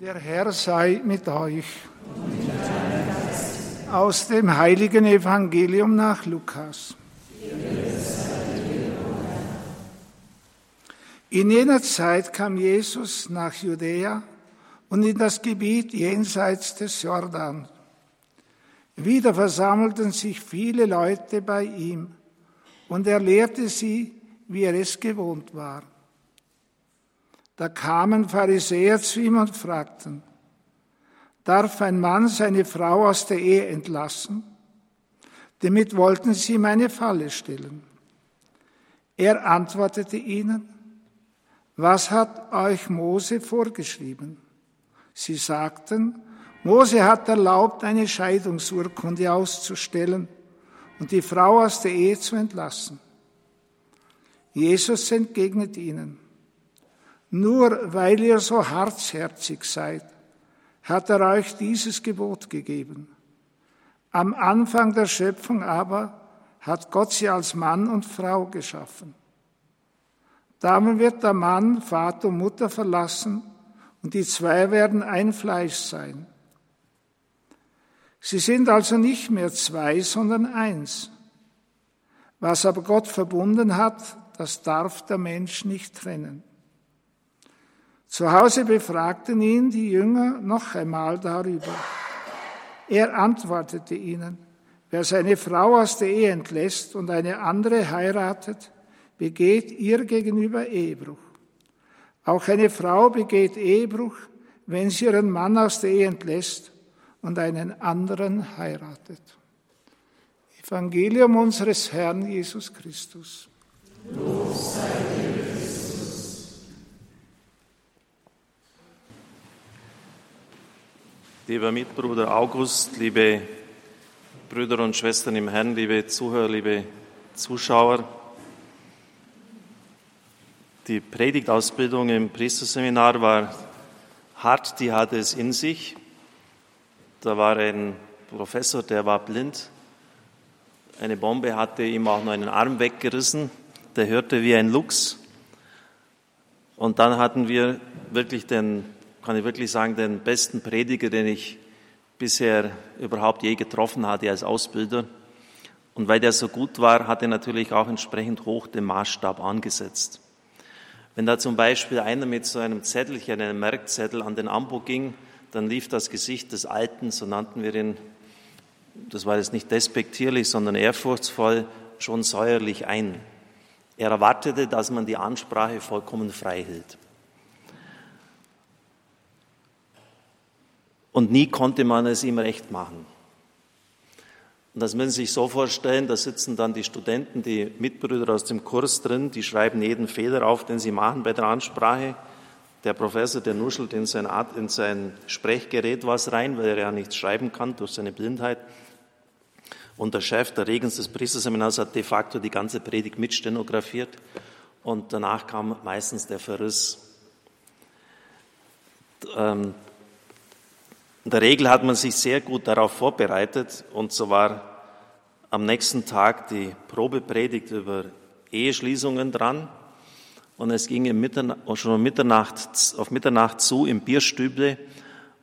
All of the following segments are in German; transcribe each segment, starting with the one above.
Der Herr sei mit euch. Aus dem heiligen Evangelium nach Lukas. In jener Zeit kam Jesus nach Judäa und in das Gebiet jenseits des Jordan. Wieder versammelten sich viele Leute bei ihm und er lehrte sie, wie er es gewohnt war. Da kamen Pharisäer zu ihm und fragten, darf ein Mann seine Frau aus der Ehe entlassen? Damit wollten sie ihm eine Falle stellen. Er antwortete ihnen, was hat euch Mose vorgeschrieben? Sie sagten, Mose hat erlaubt, eine Scheidungsurkunde auszustellen und die Frau aus der Ehe zu entlassen. Jesus entgegnet ihnen, nur weil ihr so hartherzig seid, hat er euch dieses Gebot gegeben. Am Anfang der Schöpfung aber hat Gott sie als Mann und Frau geschaffen. Darum wird der Mann Vater und Mutter verlassen und die zwei werden ein Fleisch sein. Sie sind also nicht mehr zwei, sondern eins. Was aber Gott verbunden hat, das darf der Mensch nicht trennen. Zu Hause befragten ihn die Jünger noch einmal darüber. Er antwortete ihnen, wer seine Frau aus der Ehe entlässt und eine andere heiratet, begeht ihr gegenüber Ehebruch. Auch eine Frau begeht Ehebruch, wenn sie ihren Mann aus der Ehe entlässt und einen anderen heiratet. Evangelium unseres Herrn Jesus Christus. Los sei dir Lieber Mitbruder August, liebe Brüder und Schwestern im Herrn, liebe Zuhörer, liebe Zuschauer, die Predigtausbildung im Priesterseminar war hart, die hatte es in sich. Da war ein Professor, der war blind. Eine Bombe hatte ihm auch noch einen Arm weggerissen. Der hörte wie ein Luchs. Und dann hatten wir wirklich den kann ich wirklich sagen, den besten Prediger, den ich bisher überhaupt je getroffen hatte als Ausbilder. Und weil der so gut war, hat er natürlich auch entsprechend hoch den Maßstab angesetzt. Wenn da zum Beispiel einer mit so einem Zettelchen, einem Merkzettel an den Ambo ging, dann lief das Gesicht des Alten, so nannten wir ihn, das war jetzt nicht despektierlich, sondern ehrfurchtsvoll, schon säuerlich ein. Er erwartete, dass man die Ansprache vollkommen frei hielt. Und nie konnte man es ihm recht machen. Und das müssen Sie sich so vorstellen, da sitzen dann die Studenten, die Mitbrüder aus dem Kurs drin, die schreiben jeden Fehler auf, den sie machen bei der Ansprache. Der Professor, der nuschelt in sein, Art, in sein Sprechgerät was rein, weil er ja nichts schreiben kann durch seine Blindheit. Und der Chef der Regens des Priesterseminars hat de facto die ganze Predigt mitstenografiert. Und danach kam meistens der Verriss. In der Regel hat man sich sehr gut darauf vorbereitet und so war am nächsten Tag die Probepredigt über Eheschließungen dran und es ging schon um Mitternacht, auf Mitternacht zu im Bierstüble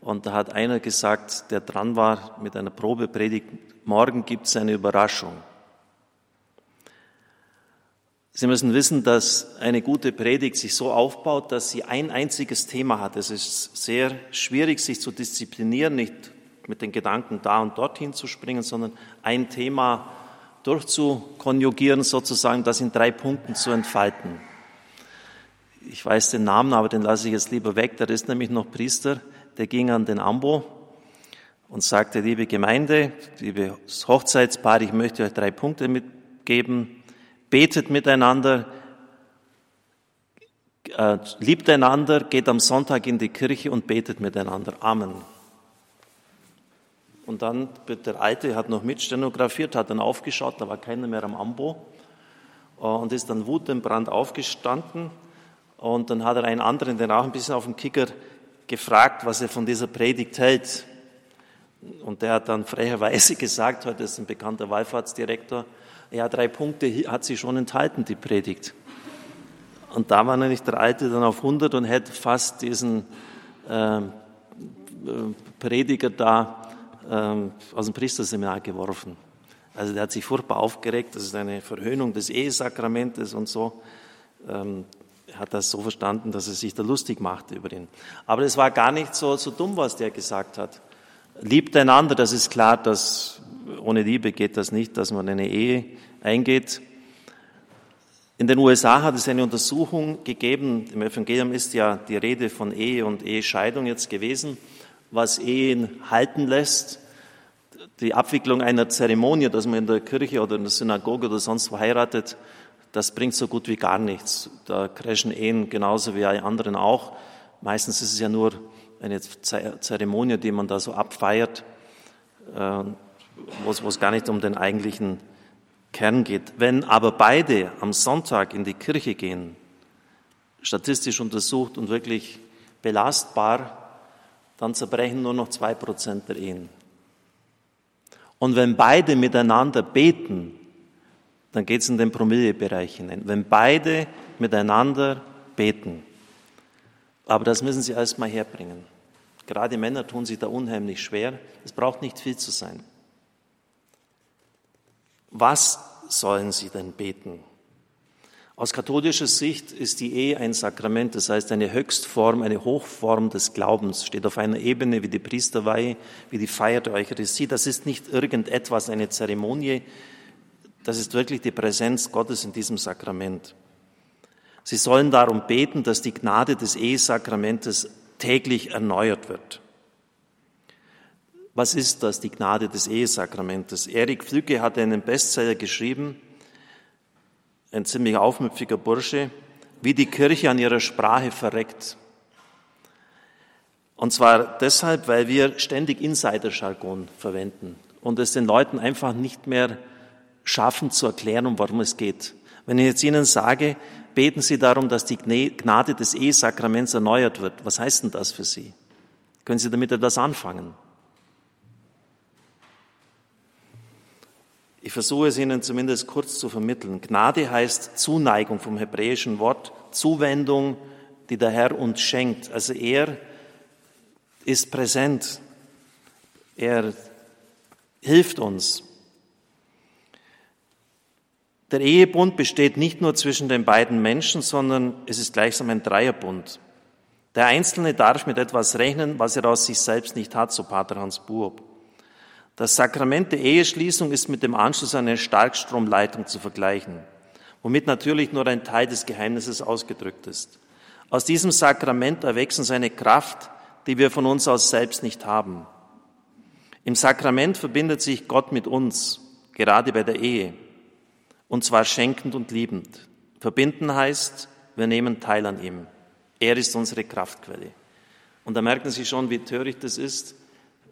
und da hat einer gesagt, der dran war mit einer Probepredigt, morgen gibt es eine Überraschung. Sie müssen wissen, dass eine gute Predigt sich so aufbaut, dass sie ein einziges Thema hat. Es ist sehr schwierig, sich zu disziplinieren, nicht mit den Gedanken da und dorthin zu springen, sondern ein Thema durchzukonjugieren, sozusagen, das in drei Punkten zu entfalten. Ich weiß den Namen, aber den lasse ich jetzt lieber weg. Da ist nämlich noch Priester, der ging an den Ambo und sagte, liebe Gemeinde, liebes Hochzeitspaar, ich möchte euch drei Punkte mitgeben betet miteinander, äh, liebt einander, geht am Sonntag in die Kirche und betet miteinander. Amen. Und dann wird der Alte, hat noch mitstenografiert, hat dann aufgeschaut, da war keiner mehr am Ambo äh, und ist dann wutentbrannt aufgestanden. Und dann hat er einen anderen, den auch ein bisschen auf dem Kicker, gefragt, was er von dieser Predigt hält. Und der hat dann frecherweise gesagt, heute ist ein bekannter Wallfahrtsdirektor, ja, drei Punkte hat sie schon enthalten, die Predigt. Und da war nämlich der Alte dann auf 100 und hätte fast diesen äh, Prediger da ähm, aus dem Priesterseminar geworfen. Also der hat sich furchtbar aufgeregt, das ist eine Verhöhnung des Ehesakramentes und so. Ähm, hat das so verstanden, dass er sich da lustig machte über ihn. Aber es war gar nicht so, so dumm, was der gesagt hat. Liebt einander, das ist klar, dass ohne Liebe geht das nicht, dass man eine Ehe eingeht. In den USA hat es eine Untersuchung gegeben, im Evangelium ist ja die Rede von Ehe und Ehescheidung jetzt gewesen, was Ehen halten lässt. Die Abwicklung einer Zeremonie, dass man in der Kirche oder in der Synagoge oder sonst wo heiratet, das bringt so gut wie gar nichts. Da crashen Ehen genauso wie alle anderen auch. Meistens ist es ja nur eine Zeremonie, die man da so abfeiert, äh, wo es gar nicht um den eigentlichen Kern geht. Wenn aber beide am Sonntag in die Kirche gehen, statistisch untersucht und wirklich belastbar, dann zerbrechen nur noch zwei Prozent der Ehen. Und wenn beide miteinander beten, dann geht es in den Promillebereich hinein. Wenn beide miteinander beten. Aber das müssen sie erstmal herbringen. Gerade Männer tun sich da unheimlich schwer. Es braucht nicht viel zu sein. Was sollen sie denn beten? Aus katholischer Sicht ist die Ehe ein Sakrament, das heißt eine Höchstform, eine Hochform des Glaubens, steht auf einer Ebene wie die Priesterweihe, wie die Feier der Eucharistie. Das ist nicht irgendetwas, eine Zeremonie, das ist wirklich die Präsenz Gottes in diesem Sakrament. Sie sollen darum beten, dass die Gnade des Ehesakramentes täglich erneuert wird. Was ist das, die Gnade des Ehesakramentes? Erik Flücke hat einen Bestseller geschrieben, ein ziemlich aufmüpfiger Bursche, wie die Kirche an ihrer Sprache verreckt. Und zwar deshalb, weil wir ständig Insider-Jargon verwenden und es den Leuten einfach nicht mehr schaffen zu erklären, um worum es geht. Wenn ich jetzt Ihnen sage, beten Sie darum, dass die Gnade des Ehesakraments erneuert wird, was heißt denn das für Sie? Können Sie damit etwas anfangen? Ich versuche es Ihnen zumindest kurz zu vermitteln. Gnade heißt Zuneigung vom hebräischen Wort, Zuwendung, die der Herr uns schenkt. Also er ist präsent. Er hilft uns. Der Ehebund besteht nicht nur zwischen den beiden Menschen, sondern es ist gleichsam ein Dreierbund. Der Einzelne darf mit etwas rechnen, was er aus sich selbst nicht hat, so Pater Hans Buob. Das Sakrament der Eheschließung ist mit dem Anschluss an eine Starkstromleitung zu vergleichen, womit natürlich nur ein Teil des Geheimnisses ausgedrückt ist. Aus diesem Sakrament erwächst seine Kraft, die wir von uns aus selbst nicht haben. Im Sakrament verbindet sich Gott mit uns, gerade bei der Ehe, und zwar schenkend und liebend. Verbinden heißt, wir nehmen teil an ihm. Er ist unsere Kraftquelle. Und da merken Sie schon, wie töricht es ist,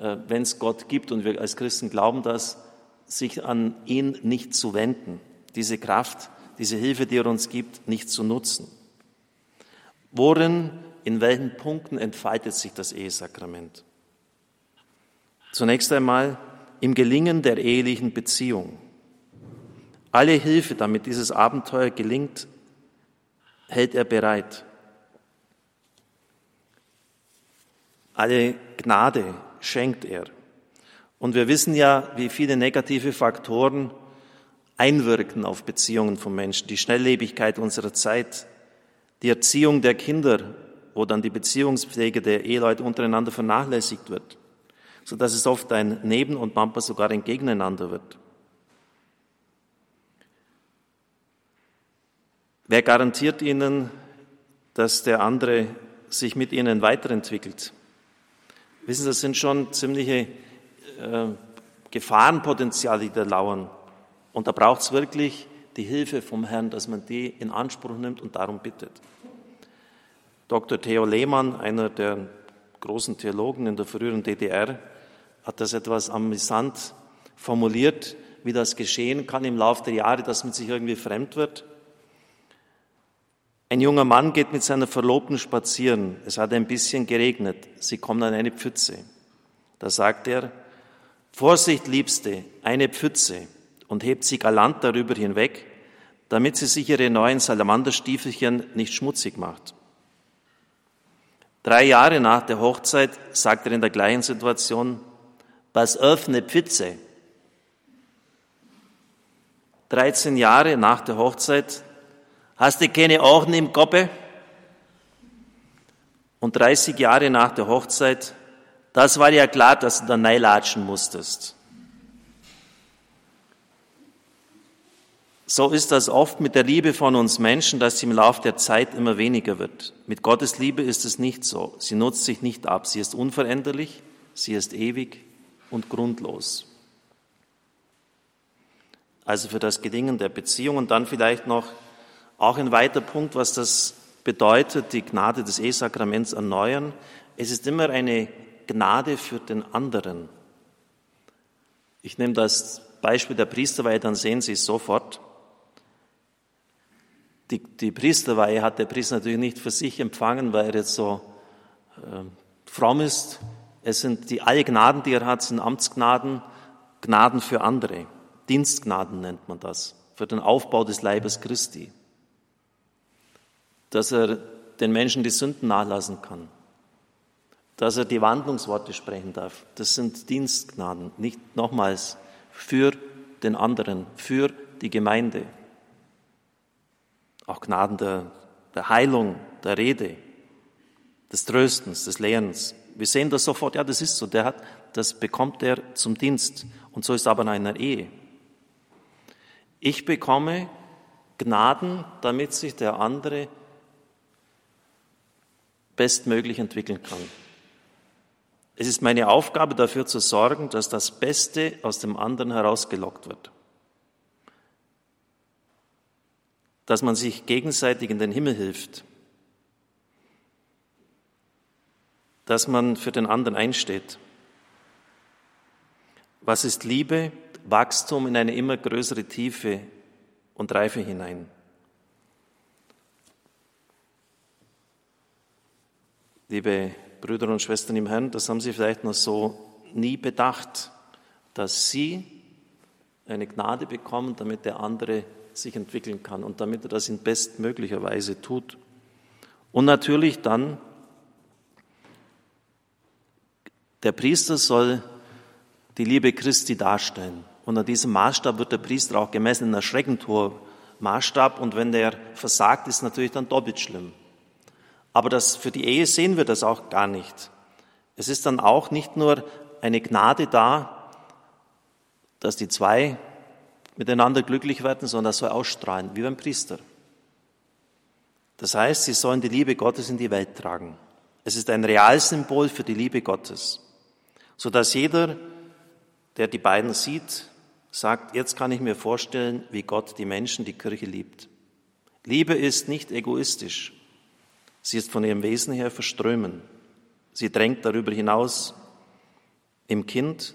wenn es Gott gibt und wir als Christen glauben das, sich an ihn nicht zu wenden, diese Kraft, diese Hilfe, die er uns gibt, nicht zu nutzen. Worin, in welchen Punkten entfaltet sich das Ehesakrament? Zunächst einmal im Gelingen der ehelichen Beziehung. Alle Hilfe, damit dieses Abenteuer gelingt, hält er bereit. Alle Gnade, schenkt er. Und wir wissen ja, wie viele negative Faktoren einwirken auf Beziehungen von Menschen. Die Schnelllebigkeit unserer Zeit, die Erziehung der Kinder, wo dann die Beziehungspflege der Eheleute untereinander vernachlässigt wird, so dass es oft ein Neben- und manchmal sogar ein Gegeneinander wird. Wer garantiert Ihnen, dass der andere sich mit Ihnen weiterentwickelt? Wissen Sie, das sind schon ziemliche äh, Gefahrenpotenziale, die da lauern. Und da braucht es wirklich die Hilfe vom Herrn, dass man die in Anspruch nimmt und darum bittet. Dr. Theo Lehmann, einer der großen Theologen in der früheren DDR, hat das etwas amüsant formuliert, wie das geschehen kann im Laufe der Jahre, dass man sich irgendwie fremd wird. Ein junger Mann geht mit seiner Verlobten spazieren. Es hat ein bisschen geregnet. Sie kommen an eine Pfütze. Da sagt er, Vorsicht, Liebste, eine Pfütze und hebt sie galant darüber hinweg, damit sie sich ihre neuen Salamanderstiefelchen nicht schmutzig macht. Drei Jahre nach der Hochzeit sagt er in der gleichen Situation, was öffne Pfütze. 13 Jahre nach der Hochzeit, hast du keine Augen im Koppe? Und 30 Jahre nach der Hochzeit, das war ja klar, dass du da neilatschen musstest. So ist das oft mit der Liebe von uns Menschen, dass sie im Laufe der Zeit immer weniger wird. Mit Gottes Liebe ist es nicht so. Sie nutzt sich nicht ab. Sie ist unveränderlich, sie ist ewig und grundlos. Also für das Gelingen der Beziehung und dann vielleicht noch auch ein weiter Punkt, was das bedeutet, die Gnade des Ehesakraments erneuern. Es ist immer eine Gnade für den anderen. Ich nehme das Beispiel der Priesterweihe, dann sehen Sie es sofort. Die, die Priesterweihe hat der Priester natürlich nicht für sich empfangen, weil er jetzt so äh, fromm ist. Es sind die alle Gnaden, die er hat, sind Amtsgnaden, Gnaden für andere. Dienstgnaden nennt man das, für den Aufbau des Leibes Christi. Dass er den Menschen die Sünden nachlassen kann. Dass er die Wandlungsworte sprechen darf. Das sind Dienstgnaden, nicht nochmals für den anderen, für die Gemeinde auch Gnaden der, der Heilung, der Rede, des Tröstens, des Lehrens. Wir sehen das sofort, ja, das ist so, der hat, das bekommt er zum Dienst. Und so ist aber in einer Ehe. Ich bekomme Gnaden, damit sich der andere bestmöglich entwickeln kann. Es ist meine Aufgabe, dafür zu sorgen, dass das Beste aus dem anderen herausgelockt wird. dass man sich gegenseitig in den Himmel hilft, dass man für den anderen einsteht. Was ist Liebe? Wachstum in eine immer größere Tiefe und Reife hinein. Liebe Brüder und Schwestern im Herrn, das haben Sie vielleicht noch so nie bedacht, dass Sie eine Gnade bekommen, damit der andere sich entwickeln kann und damit er das in bestmöglicher Weise tut. Und natürlich dann, der Priester soll die Liebe Christi darstellen. Und an diesem Maßstab wird der Priester auch gemessen in erschreckend hoher Maßstab. Und wenn der versagt, ist natürlich dann doppelt schlimm. Aber das, für die Ehe sehen wir das auch gar nicht. Es ist dann auch nicht nur eine Gnade da, dass die zwei miteinander glücklich werden, sondern das soll ausstrahlen, wie beim Priester. Das heißt, sie sollen die Liebe Gottes in die Welt tragen. Es ist ein Realsymbol für die Liebe Gottes, sodass jeder, der die beiden sieht, sagt, jetzt kann ich mir vorstellen, wie Gott die Menschen, die Kirche liebt. Liebe ist nicht egoistisch. Sie ist von ihrem Wesen her verströmen. Sie drängt darüber hinaus im Kind,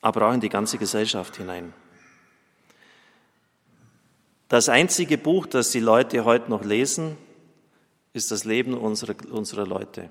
aber auch in die ganze Gesellschaft hinein. Das einzige Buch, das die Leute heute noch lesen, ist das Leben unserer, unserer Leute.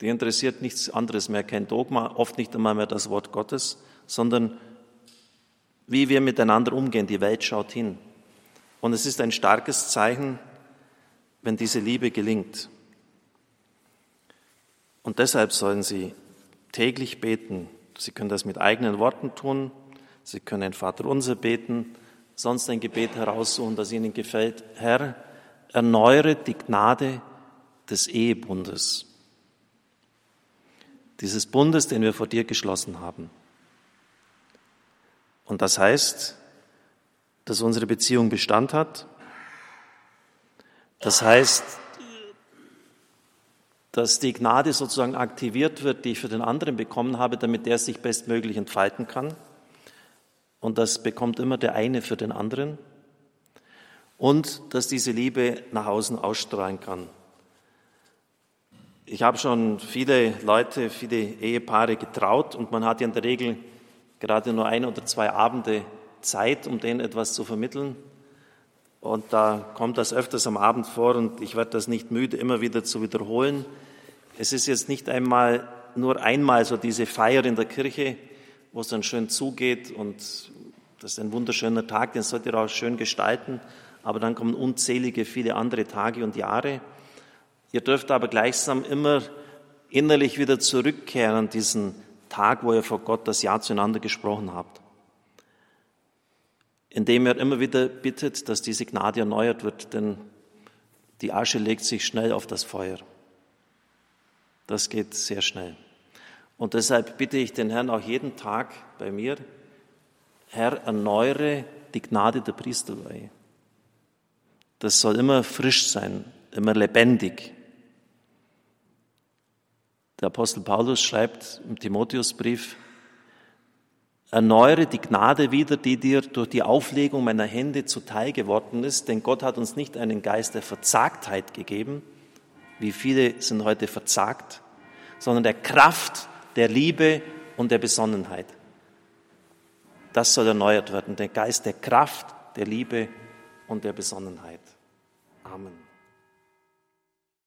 Die interessiert nichts anderes mehr, kein Dogma, oft nicht einmal mehr das Wort Gottes, sondern wie wir miteinander umgehen. Die Welt schaut hin. Und es ist ein starkes Zeichen, wenn diese Liebe gelingt. Und deshalb sollen sie täglich beten, Sie können das mit eigenen Worten tun. Sie können ein Vaterunser beten, sonst ein Gebet heraussuchen, das Ihnen gefällt. Herr, erneuere die Gnade des Ehebundes. Dieses Bundes, den wir vor dir geschlossen haben. Und das heißt, dass unsere Beziehung Bestand hat. Das heißt, dass die Gnade sozusagen aktiviert wird, die ich für den anderen bekommen habe, damit der sich bestmöglich entfalten kann. Und das bekommt immer der eine für den anderen. Und dass diese Liebe nach außen ausstrahlen kann. Ich habe schon viele Leute, viele Ehepaare getraut und man hat ja in der Regel gerade nur ein oder zwei Abende Zeit, um denen etwas zu vermitteln. Und da kommt das öfters am Abend vor und ich werde das nicht müde, immer wieder zu wiederholen. Es ist jetzt nicht einmal nur einmal so diese Feier in der Kirche, wo es dann schön zugeht und das ist ein wunderschöner Tag, den sollt ihr auch schön gestalten, aber dann kommen unzählige viele andere Tage und Jahre Ihr dürft aber gleichsam immer innerlich wieder zurückkehren an diesen Tag, wo ihr vor Gott das Ja zueinander gesprochen habt. Indem ihr immer wieder bittet, dass diese Gnade erneuert wird, denn die Asche legt sich schnell auf das Feuer. Das geht sehr schnell. Und deshalb bitte ich den Herrn auch jeden Tag bei mir, Herr, erneuere die Gnade der Priesterweihe. Das soll immer frisch sein, immer lebendig. Der Apostel Paulus schreibt im Timotheusbrief, erneuere die Gnade wieder, die dir durch die Auflegung meiner Hände zuteil geworden ist, denn Gott hat uns nicht einen Geist der Verzagtheit gegeben, wie viele sind heute verzagt, sondern der Kraft, der Liebe und der Besonnenheit. Das soll erneuert werden, der Geist der Kraft, der Liebe und der Besonnenheit. Amen.